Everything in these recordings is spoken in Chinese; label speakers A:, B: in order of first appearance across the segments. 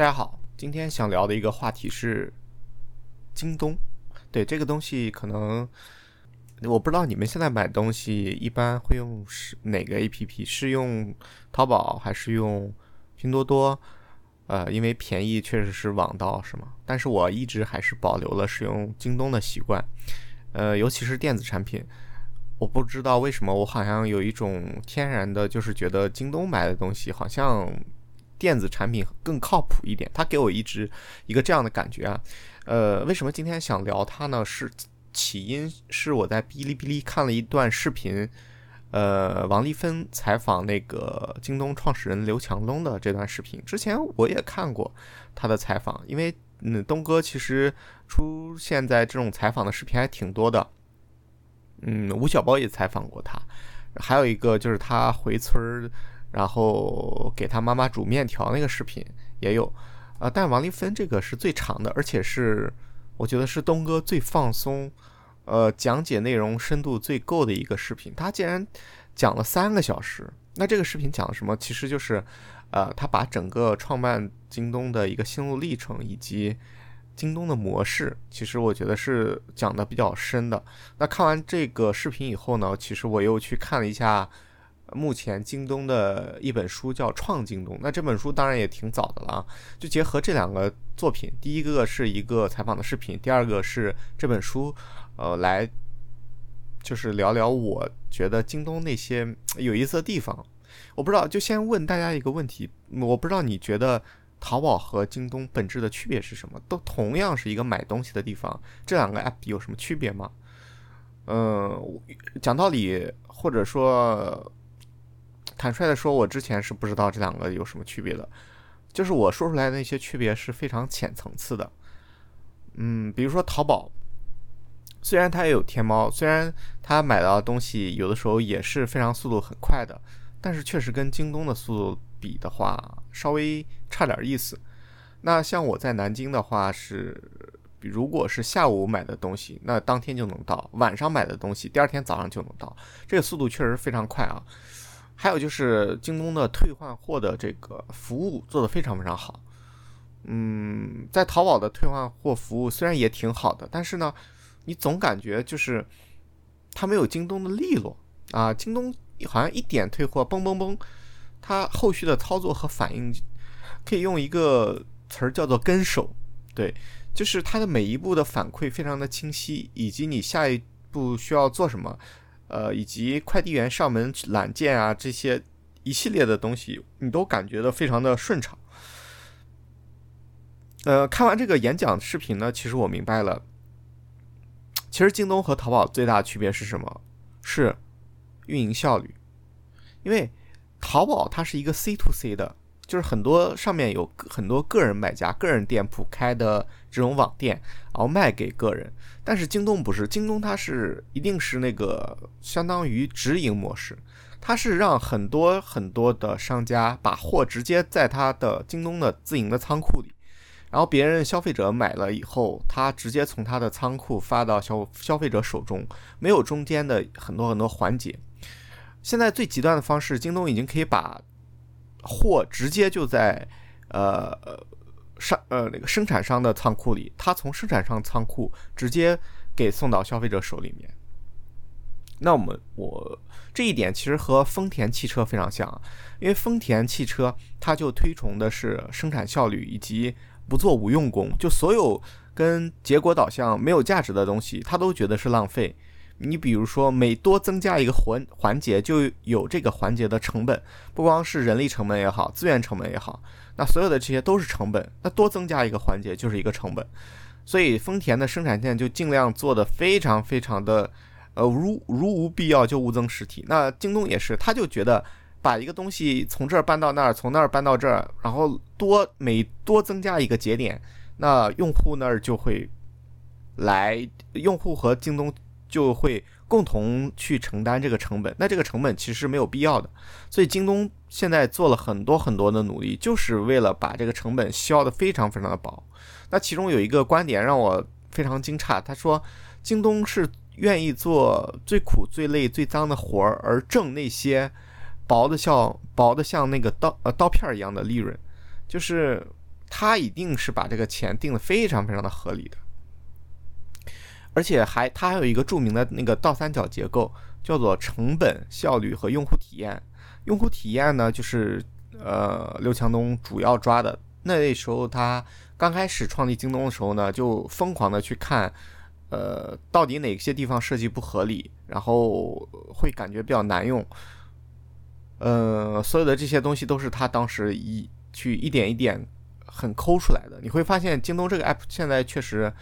A: 大家好，今天想聊的一个话题是京东。对这个东西，可能我不知道你们现在买东西一般会用是哪个 APP？是用淘宝还是用拼多多？呃，因为便宜确实是网道，是吗？但是我一直还是保留了使用京东的习惯。呃，尤其是电子产品，我不知道为什么，我好像有一种天然的，就是觉得京东买的东西好像。电子产品更靠谱一点，它给我一直一个这样的感觉啊。呃，为什么今天想聊它呢？是起因是我在哔哩哔哩看了一段视频，呃，王丽芬采访那个京东创始人刘强东的这段视频。之前我也看过他的采访，因为嗯，东哥其实出现在这种采访的视频还挺多的。嗯，吴晓波也采访过他，还有一个就是他回村儿。然后给他妈妈煮面条那个视频也有，啊，但王丽芬这个是最长的，而且是我觉得是东哥最放松，呃，讲解内容深度最够的一个视频。他竟然讲了三个小时，那这个视频讲了什么？其实就是，呃，他把整个创办京东的一个心路历程以及京东的模式，其实我觉得是讲的比较深的。那看完这个视频以后呢，其实我又去看了一下。目前京东的一本书叫《创京东》，那这本书当然也挺早的了啊。就结合这两个作品，第一个是一个采访的视频，第二个是这本书，呃，来就是聊聊我觉得京东那些有意思的地方。我不知道，就先问大家一个问题，我不知道你觉得淘宝和京东本质的区别是什么？都同样是一个买东西的地方，这两个 app 有什么区别吗？嗯，讲道理，或者说。坦率的说，我之前是不知道这两个有什么区别的，就是我说出来的那些区别是非常浅层次的。嗯，比如说淘宝，虽然它也有天猫，虽然它买到的东西有的时候也是非常速度很快的，但是确实跟京东的速度比的话，稍微差点意思。那像我在南京的话，是如果是下午买的东西，那当天就能到；晚上买的东西，第二天早上就能到，这个速度确实非常快啊。还有就是京东的退换货的这个服务做得非常非常好，嗯，在淘宝的退换货服务虽然也挺好的，但是呢，你总感觉就是它没有京东的利落啊。京东好像一点退货，嘣嘣嘣，它后续的操作和反应可以用一个词儿叫做跟手，对，就是它的每一步的反馈非常的清晰，以及你下一步需要做什么。呃，以及快递员上门揽件啊，这些一系列的东西，你都感觉到非常的顺畅。呃，看完这个演讲视频呢，其实我明白了，其实京东和淘宝最大的区别是什么？是运营效率。因为淘宝它是一个 C to C 的，就是很多上面有很多个人买家、个人店铺开的这种网店，然后卖给个人。但是京东不是，京东它是一定是那个相当于直营模式，它是让很多很多的商家把货直接在它的京东的自营的仓库里，然后别人消费者买了以后，他直接从他的仓库发到消消费者手中，没有中间的很多很多环节。现在最极端的方式，京东已经可以把货直接就在呃。上呃那个生产商的仓库里，他从生产商仓库直接给送到消费者手里面。那我们我这一点其实和丰田汽车非常像，因为丰田汽车它就推崇的是生产效率以及不做无用功，就所有跟结果导向没有价值的东西，他都觉得是浪费。你比如说，每多增加一个环环节，就有这个环节的成本，不光是人力成本也好，资源成本也好，那所有的这些都是成本。那多增加一个环节就是一个成本，所以丰田的生产线就尽量做的非常非常的，呃，如如无必要就勿增实体。那京东也是，他就觉得把一个东西从这儿搬到那儿，从那儿搬到这儿，然后多每多增加一个节点，那用户那儿就会来，用户和京东。就会共同去承担这个成本，那这个成本其实没有必要的，所以京东现在做了很多很多的努力，就是为了把这个成本削得非常非常的薄。那其中有一个观点让我非常惊诧，他说京东是愿意做最苦、最累、最脏的活儿，而挣那些薄的像薄的像那个刀呃刀片一样的利润，就是他一定是把这个钱定的非常非常的合理的，而且还他还有一个著名的那个倒三角结构，叫做成本、效率和用户体验。用户体验呢，就是呃刘强东主要抓的。那时候他刚开始创立京东的时候呢，就疯狂的去看，呃，到底哪些地方设计不合理，然后会感觉比较难用。呃，所有的这些东西都是他当时一去一点一点很抠出来的。你会发现，京东这个 app 现在确实，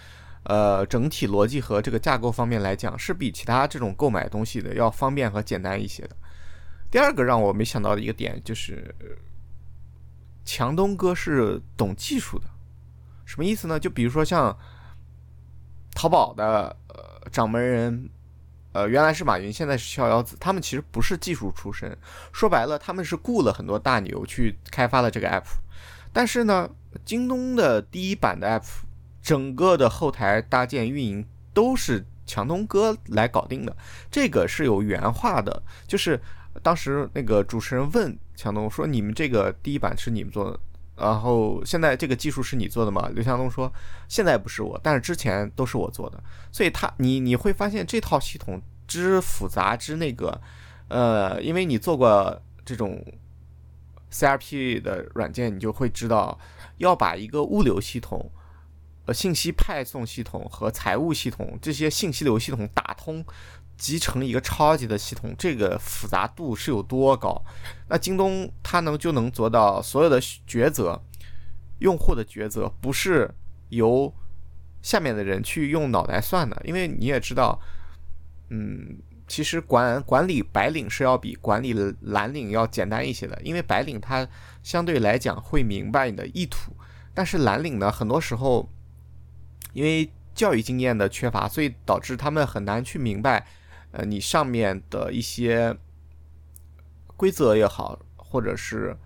A: 呃，整体逻辑和这个架构方面来讲，是比其他这种购买东西的要方便和简单一些的。第二个让我没想到的一个点就是，强东哥是懂技术的，什么意思呢？就比如说像淘宝的呃掌门人。呃，原来是马云，现在是逍遥子，他们其实不是技术出身，说白了，他们是雇了很多大牛去开发了这个 app。但是呢，京东的第一版的 app，整个的后台搭建、运营都是强东哥来搞定的，这个是有原话的，就是当时那个主持人问强东说：“你们这个第一版是你们做的，然后现在这个技术是你做的吗？”刘强东说：“现在不是我，但是之前都是我做的。”所以他，你你会发现这套系统之复杂之那个，呃，因为你做过这种 CRP 的软件，你就会知道，要把一个物流系统、呃信息派送系统和财务系统这些信息流系统打通，集成一个超级的系统，这个复杂度是有多高？那京东它能就能做到所有的抉择，用户的抉择不是由。下面的人去用脑袋算的，因为你也知道，嗯，其实管管理白领是要比管理蓝领要简单一些的，因为白领他相对来讲会明白你的意图，但是蓝领呢，很多时候因为教育经验的缺乏，所以导致他们很难去明白，呃，你上面的一些规则也好，或者是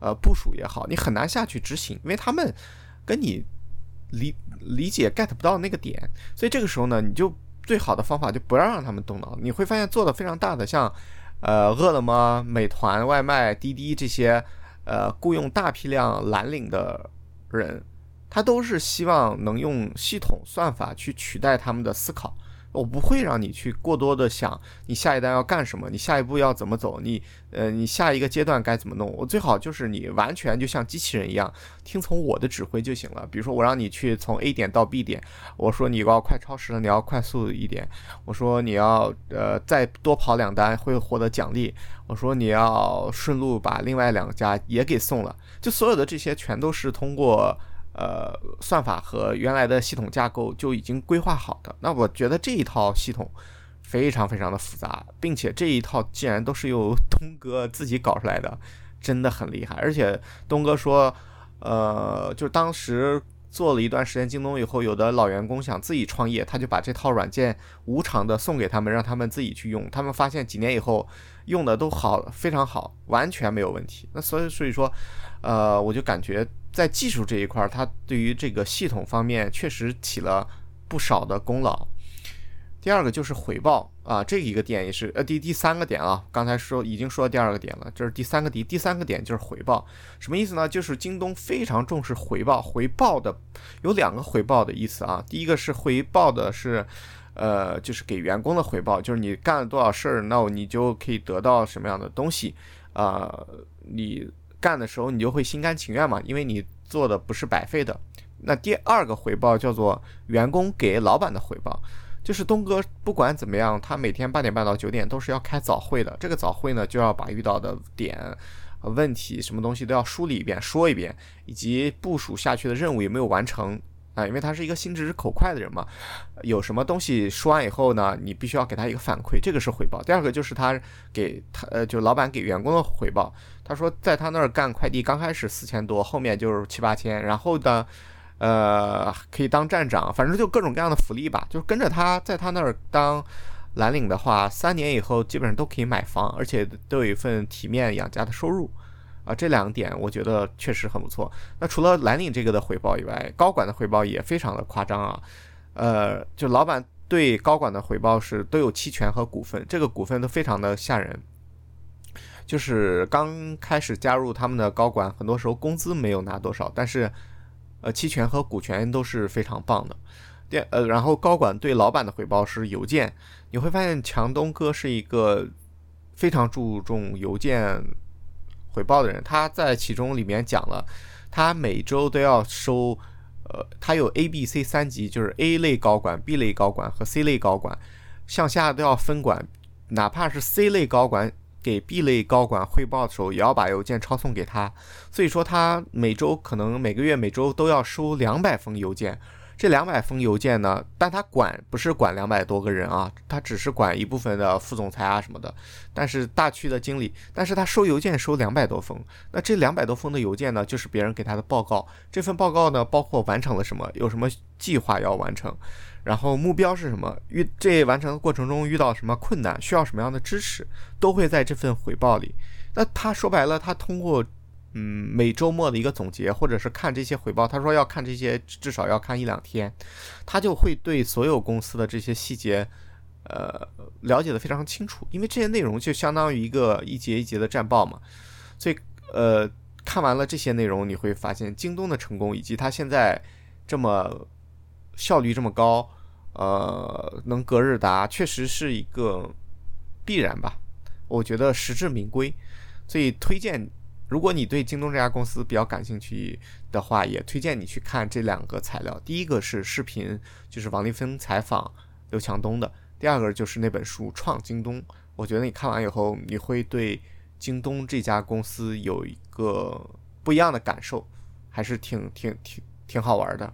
A: 呃部署也好，你很难下去执行，因为他们跟你。理理解 get 不到那个点，所以这个时候呢，你就最好的方法就不要让他们动脑。你会发现做的非常大的，像呃饿了么、美团外卖、滴滴这些，呃雇佣大批量蓝领的人，他都是希望能用系统算法去取代他们的思考。我不会让你去过多的想你下一单要干什么，你下一步要怎么走，你呃你下一个阶段该怎么弄。我最好就是你完全就像机器人一样听从我的指挥就行了。比如说我让你去从 A 点到 B 点，我说你要快超时了，你要快速一点。我说你要呃再多跑两单会获得奖励。我说你要顺路把另外两家也给送了。就所有的这些全都是通过。呃，算法和原来的系统架构就已经规划好的。那我觉得这一套系统非常非常的复杂，并且这一套既然都是由东哥自己搞出来的，真的很厉害。而且东哥说，呃，就当时做了一段时间京东以后，有的老员工想自己创业，他就把这套软件无偿的送给他们，让他们自己去用。他们发现几年以后用的都好，非常好，完全没有问题。那所以所以说，呃，我就感觉。在技术这一块，它对于这个系统方面确实起了不少的功劳。第二个就是回报啊，这一个点也是呃第第三个点啊，刚才说已经说第二个点了，这是第三个第第三个点就是回报，什么意思呢？就是京东非常重视回报，回报的有两个回报的意思啊，第一个是回报的是，呃，就是给员工的回报，就是你干了多少事儿，那你就可以得到什么样的东西啊，你。干的时候你就会心甘情愿嘛，因为你做的不是白费的。那第二个回报叫做员工给老板的回报，就是东哥不管怎么样，他每天八点半到九点都是要开早会的。这个早会呢，就要把遇到的点、问题什么东西都要梳理一遍，说一遍，以及部署下去的任务有没有完成。啊，因为他是一个心直口快的人嘛，有什么东西说完以后呢，你必须要给他一个反馈，这个是回报。第二个就是他给他呃，就老板给员工的回报。他说在他那儿干快递，刚开始四千多，后面就是七八千，然后呢，呃，可以当站长，反正就各种各样的福利吧。就是跟着他在他那儿当蓝领的话，三年以后基本上都可以买房，而且都有一份体面养家的收入。啊，这两点我觉得确实很不错。那除了蓝领这个的回报以外，高管的回报也非常的夸张啊。呃，就老板对高管的回报是都有期权和股份，这个股份都非常的吓人。就是刚开始加入他们的高管，很多时候工资没有拿多少，但是呃，期权和股权都是非常棒的。第呃，然后高管对老板的回报是邮件，你会发现强东哥是一个非常注重邮件回报的人。他在其中里面讲了，他每周都要收，呃，他有 A、B、C 三级，就是 A 类高管、B 类高管和 C 类高管，向下都要分管，哪怕是 C 类高管。给 B 类高管汇报的时候，也要把邮件抄送给他，所以说他每周可能每个月每周都要收两百封邮件。这两百封邮件呢，但他管不是管两百多个人啊，他只是管一部分的副总裁啊什么的，但是大区的经理，但是他收邮件收两百多封，那这两百多封的邮件呢，就是别人给他的报告。这份报告呢，包括完成了什么，有什么计划要完成。然后目标是什么？遇这完成的过程中遇到什么困难，需要什么样的支持，都会在这份回报里。那他说白了，他通过嗯每周末的一个总结，或者是看这些回报，他说要看这些，至少要看一两天，他就会对所有公司的这些细节，呃了解的非常清楚。因为这些内容就相当于一个一节一节的战报嘛。所以呃看完了这些内容，你会发现京东的成功以及它现在这么效率这么高。呃，能隔日达确实是一个必然吧？我觉得实至名归，所以推荐，如果你对京东这家公司比较感兴趣的话，也推荐你去看这两个材料。第一个是视频，就是王立芬采访刘强东的；第二个就是那本书《创京东》。我觉得你看完以后，你会对京东这家公司有一个不一样的感受，还是挺挺挺挺好玩的。